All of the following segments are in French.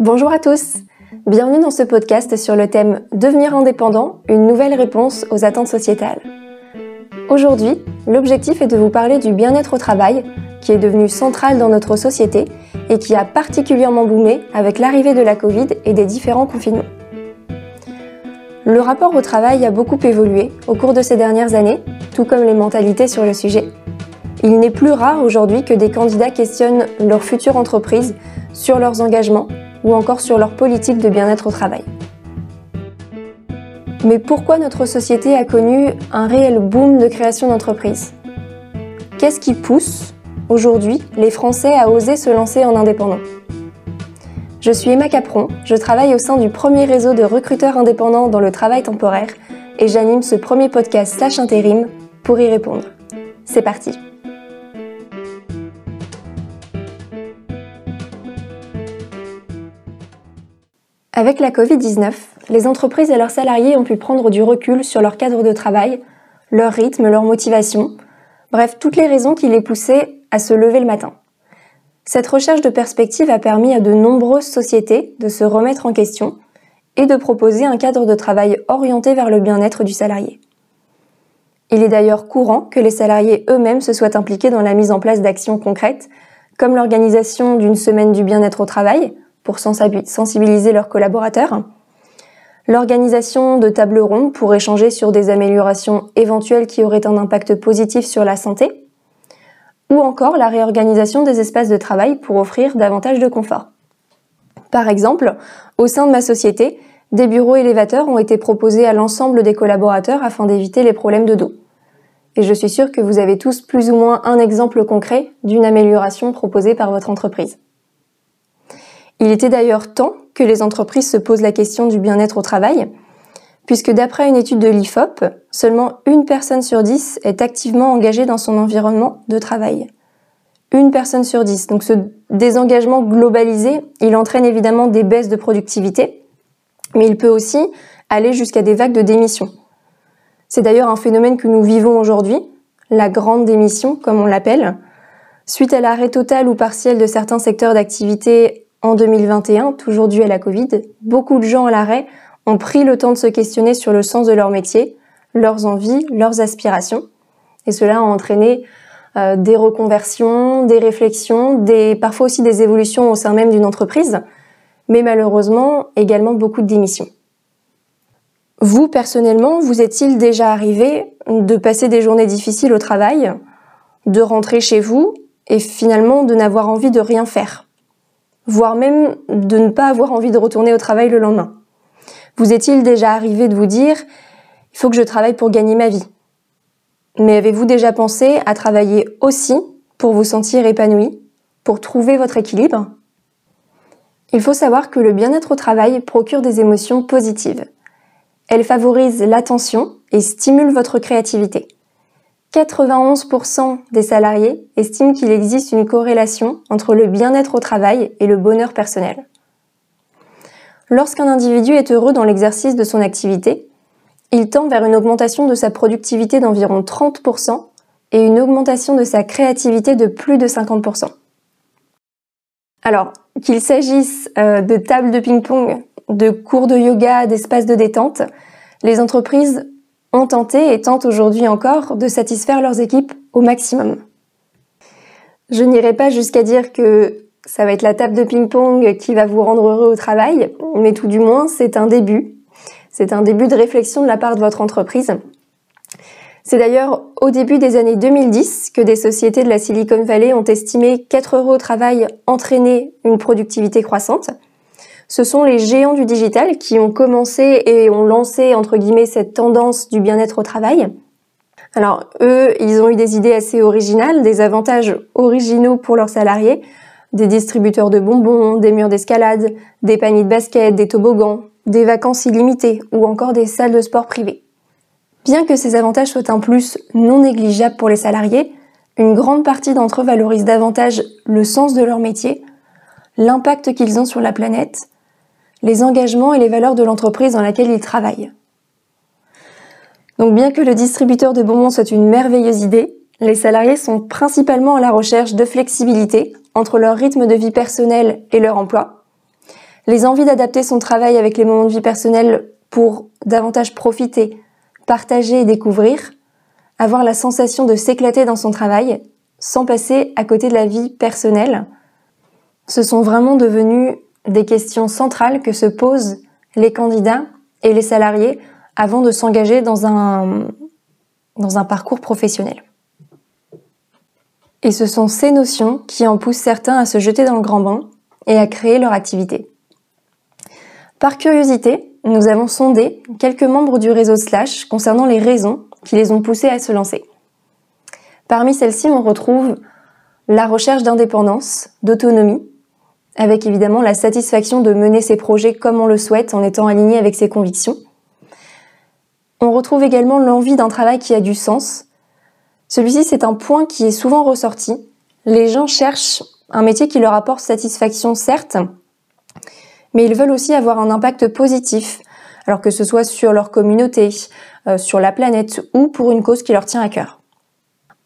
Bonjour à tous Bienvenue dans ce podcast sur le thème Devenir indépendant, une nouvelle réponse aux attentes sociétales. Aujourd'hui, l'objectif est de vous parler du bien-être au travail, qui est devenu central dans notre société et qui a particulièrement boomé avec l'arrivée de la Covid et des différents confinements. Le rapport au travail a beaucoup évolué au cours de ces dernières années, tout comme les mentalités sur le sujet. Il n'est plus rare aujourd'hui que des candidats questionnent leur future entreprise sur leurs engagements ou encore sur leur politique de bien-être au travail. Mais pourquoi notre société a connu un réel boom de création d'entreprises? Qu'est-ce qui pousse aujourd'hui les Français à oser se lancer en indépendant? Je suis Emma Capron, je travaille au sein du premier réseau de recruteurs indépendants dans le travail temporaire et j'anime ce premier podcast slash intérim pour y répondre. C'est parti Avec la Covid-19, les entreprises et leurs salariés ont pu prendre du recul sur leur cadre de travail, leur rythme, leur motivation, bref, toutes les raisons qui les poussaient à se lever le matin. Cette recherche de perspective a permis à de nombreuses sociétés de se remettre en question et de proposer un cadre de travail orienté vers le bien-être du salarié. Il est d'ailleurs courant que les salariés eux-mêmes se soient impliqués dans la mise en place d'actions concrètes, comme l'organisation d'une semaine du bien-être au travail, pour sensibiliser leurs collaborateurs, l'organisation de tables rondes pour échanger sur des améliorations éventuelles qui auraient un impact positif sur la santé, ou encore la réorganisation des espaces de travail pour offrir davantage de confort. Par exemple, au sein de ma société, des bureaux élévateurs ont été proposés à l'ensemble des collaborateurs afin d'éviter les problèmes de dos. Et je suis sûre que vous avez tous plus ou moins un exemple concret d'une amélioration proposée par votre entreprise. Il était d'ailleurs temps que les entreprises se posent la question du bien-être au travail, puisque d'après une étude de l'IFOP, seulement une personne sur dix est activement engagée dans son environnement de travail. Une personne sur dix. Donc ce désengagement globalisé, il entraîne évidemment des baisses de productivité, mais il peut aussi aller jusqu'à des vagues de démission. C'est d'ailleurs un phénomène que nous vivons aujourd'hui, la grande démission, comme on l'appelle, suite à l'arrêt total ou partiel de certains secteurs d'activité en 2021, toujours dû à la Covid, beaucoup de gens à l'arrêt ont pris le temps de se questionner sur le sens de leur métier, leurs envies, leurs aspirations. Et cela a entraîné euh, des reconversions, des réflexions, des, parfois aussi des évolutions au sein même d'une entreprise, mais malheureusement également beaucoup de démissions. Vous, personnellement, vous est-il déjà arrivé de passer des journées difficiles au travail, de rentrer chez vous et finalement de n'avoir envie de rien faire? Voire même de ne pas avoir envie de retourner au travail le lendemain. Vous est-il déjà arrivé de vous dire il faut que je travaille pour gagner ma vie? Mais avez-vous déjà pensé à travailler aussi pour vous sentir épanoui, pour trouver votre équilibre? Il faut savoir que le bien-être au travail procure des émotions positives. Elle favorise l'attention et stimule votre créativité. 91% des salariés estiment qu'il existe une corrélation entre le bien-être au travail et le bonheur personnel. Lorsqu'un individu est heureux dans l'exercice de son activité, il tend vers une augmentation de sa productivité d'environ 30% et une augmentation de sa créativité de plus de 50%. Alors, qu'il s'agisse euh, de tables de ping-pong, de cours de yoga, d'espaces de détente, les entreprises ont tenté et tentent aujourd'hui encore de satisfaire leurs équipes au maximum. Je n'irai pas jusqu'à dire que ça va être la table de ping-pong qui va vous rendre heureux au travail, mais tout du moins c'est un début. C'est un début de réflexion de la part de votre entreprise. C'est d'ailleurs au début des années 2010 que des sociétés de la Silicon Valley ont estimé qu'être heureux au travail entraînait une productivité croissante ce sont les géants du digital qui ont commencé et ont lancé, entre guillemets, cette tendance du bien-être au travail. Alors, eux, ils ont eu des idées assez originales, des avantages originaux pour leurs salariés, des distributeurs de bonbons, des murs d'escalade, des paniers de basket, des toboggans, des vacances illimitées ou encore des salles de sport privées. Bien que ces avantages soient un plus non négligeable pour les salariés, une grande partie d'entre eux valorisent davantage le sens de leur métier, l'impact qu'ils ont sur la planète les engagements et les valeurs de l'entreprise dans laquelle ils travaillent. Donc bien que le distributeur de bonbons soit une merveilleuse idée, les salariés sont principalement à la recherche de flexibilité entre leur rythme de vie personnel et leur emploi. les envies d'adapter son travail avec les moments de vie personnels pour davantage profiter, partager et découvrir, avoir la sensation de s'éclater dans son travail sans passer à côté de la vie personnelle. Ce sont vraiment devenus des questions centrales que se posent les candidats et les salariés avant de s'engager dans un, parcours professionnel. Et ce sont ces notions qui en poussent certains à se jeter dans le grand bain et à créer leur activité. Par curiosité, nous avons sondé quelques membres du réseau Slash concernant les raisons qui les ont poussés à se lancer. Parmi celles-ci, on retrouve la recherche d'indépendance, d'autonomie, avec évidemment la satisfaction de mener ses projets comme on le souhaite en étant aligné avec ses convictions. On retrouve également l'envie d'un travail qui a du sens. Celui-ci, c'est un point qui est souvent ressorti. Les gens cherchent un métier qui leur apporte satisfaction, certes, mais ils veulent aussi avoir un impact positif, alors que ce soit sur leur communauté, euh, sur la planète ou pour une cause qui leur tient à cœur.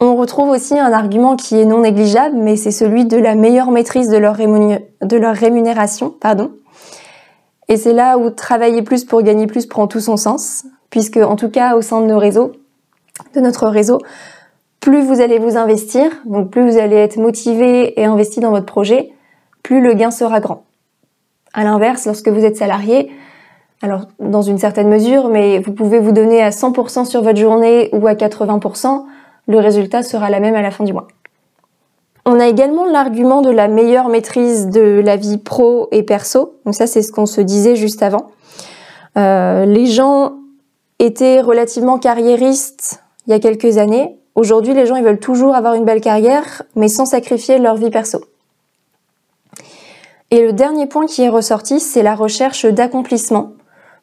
On retrouve aussi un argument qui est non négligeable, mais c'est celui de la meilleure maîtrise de leur, rémunération. Pardon. Et c'est là où travailler plus pour gagner plus prend tout son sens, puisque en tout cas au sein de nos réseaux, de notre réseau, plus vous allez vous investir, donc plus vous allez être motivé et investi dans votre projet, plus le gain sera grand. À l'inverse, lorsque vous êtes salarié, alors dans une certaine mesure, mais vous pouvez vous donner à 100% sur votre journée ou à 80%, le résultat sera la même à la fin du mois. On a également l'argument de la meilleure maîtrise de la vie pro et perso. Donc ça, c'est ce qu'on se disait juste avant. Euh, les gens étaient relativement carriéristes il y a quelques années. Aujourd'hui, les gens veulent toujours avoir une belle carrière, mais sans sacrifier leur vie perso. Et le dernier point qui est ressorti, c'est la recherche d'accomplissement.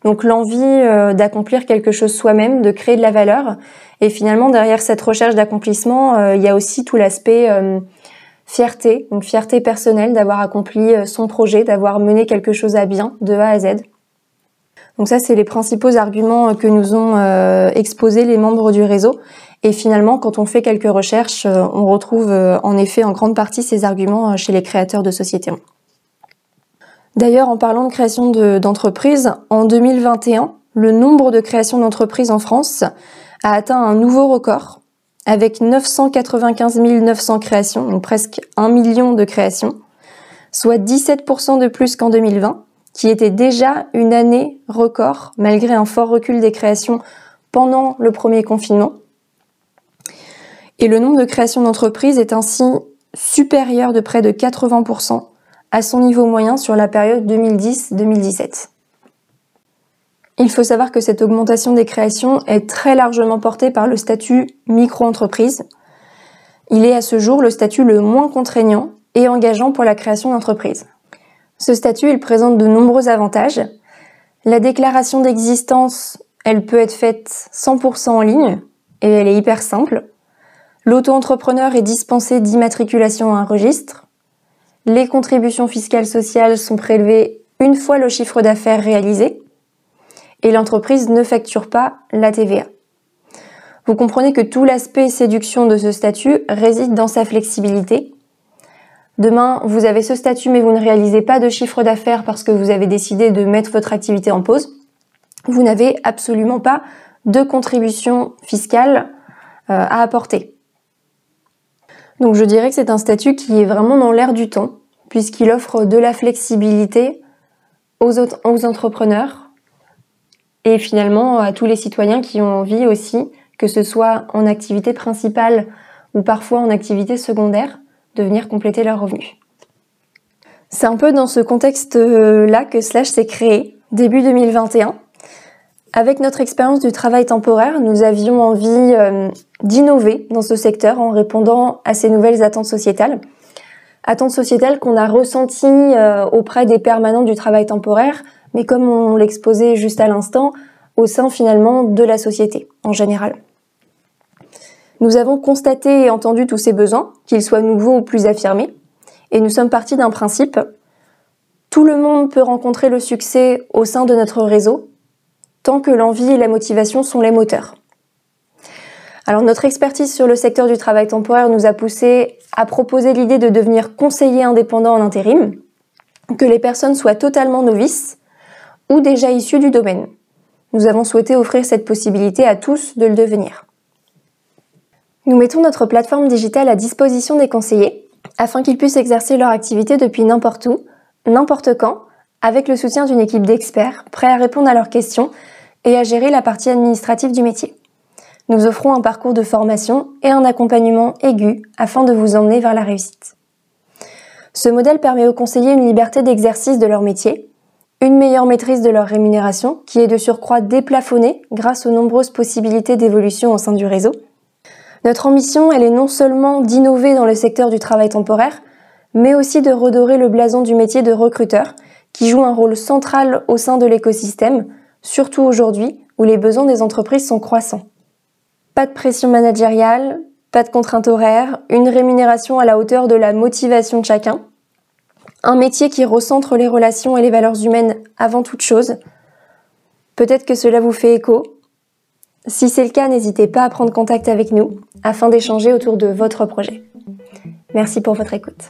Donc l'envie euh, d'accomplir quelque chose soi-même, de créer de la valeur. Et finalement, derrière cette recherche d'accomplissement, euh, il y a aussi tout l'aspect euh, fierté, donc fierté personnelle d'avoir accompli son projet, d'avoir mené quelque chose à bien de A à Z. Donc ça, c'est les principaux arguments que nous ont exposés les membres du réseau. Et finalement, quand on fait quelques recherches, on retrouve en effet en grande partie ces arguments chez les créateurs de sociétés. D'ailleurs, en parlant de création d'entreprises, en 2021, le nombre de créations d'entreprises en France a atteint un nouveau record avec 995 900 créations, donc presque un million de créations, soit 17% de plus qu'en 2020, qui était déjà une année record malgré un fort recul des créations pendant le premier confinement. Et le nombre de créations d'entreprises est ainsi supérieur de près de 80% à son niveau moyen sur la période 2010-2017. Il faut savoir que cette augmentation des créations est très largement portée par le statut micro-entreprise. Il est à ce jour le statut le moins contraignant et engageant pour la création d'entreprise. Ce statut, il présente de nombreux avantages. La déclaration d'existence, elle peut être faite 100% en ligne et elle est hyper simple. L'auto-entrepreneur est dispensé d'immatriculation à un registre. Les contributions fiscales sociales sont prélevées une fois le chiffre d'affaires réalisé et l'entreprise ne facture pas la TVA. Vous comprenez que tout l'aspect séduction de ce statut réside dans sa flexibilité. Demain, vous avez ce statut mais vous ne réalisez pas de chiffre d'affaires parce que vous avez décidé de mettre votre activité en pause. Vous n'avez absolument pas de contribution fiscale euh, à apporter. Donc je dirais que c'est un statut qui est vraiment dans l'air du temps, puisqu'il offre de la flexibilité aux, entrepreneurs et finalement à tous les citoyens qui ont envie aussi, que ce soit en activité principale ou parfois en activité secondaire, de venir compléter leurs revenus. C'est un peu dans ce contexte-là que Slash s'est créé, début 2021, avec notre expérience du travail temporaire, nous avions envie euh, d'innover dans ce secteur en répondant à ces nouvelles attentes sociétales. Attentes sociétales qu'on a ressenties euh, auprès des permanents du travail temporaire, mais comme on l'exposait juste à l'instant, au sein finalement de la société en général. Nous avons constaté et entendu tous ces besoins, qu'ils soient nouveaux ou plus affirmés, et nous sommes partis d'un principe. Tout le monde peut rencontrer le succès au sein de notre réseau tant que l'envie et la motivation sont les moteurs. Alors notre expertise sur le secteur du travail temporaire nous a poussé à proposer l'idée de devenir conseiller indépendant en intérim. que les personnes soient totalement novices ou déjà issues du domaine. Nous avons souhaité offrir cette possibilité à tous de le devenir. Nous mettons notre plateforme digitale à disposition des conseillers afin qu'ils puissent exercer leur activité depuis n'importe où, n'importe quand, avec le soutien d'une équipe d'experts prêts à répondre à leurs questions et à gérer la partie administrative du métier. Nous offrons un parcours de formation et un accompagnement aigu afin de vous emmener vers la réussite. Ce modèle permet aux conseillers une liberté d'exercice de leur métier, une meilleure maîtrise de leur rémunération, qui est de surcroît déplafonnée grâce aux nombreuses possibilités d'évolution au sein du réseau. Notre ambition, elle est non seulement d'innover dans le secteur du travail temporaire, mais aussi de redorer le blason du métier de recruteur, qui joue un rôle central au sein de l'écosystème, surtout aujourd'hui où les besoins des entreprises sont croissants. Pas de pression managériale, pas de contraintes horaires, une rémunération à la hauteur de la motivation de chacun, un métier qui recentre les relations et les valeurs humaines avant toute chose. Peut-être que cela vous fait écho. Si c'est le cas, n'hésitez pas à prendre contact avec nous afin d'échanger autour de votre projet. Merci pour votre écoute.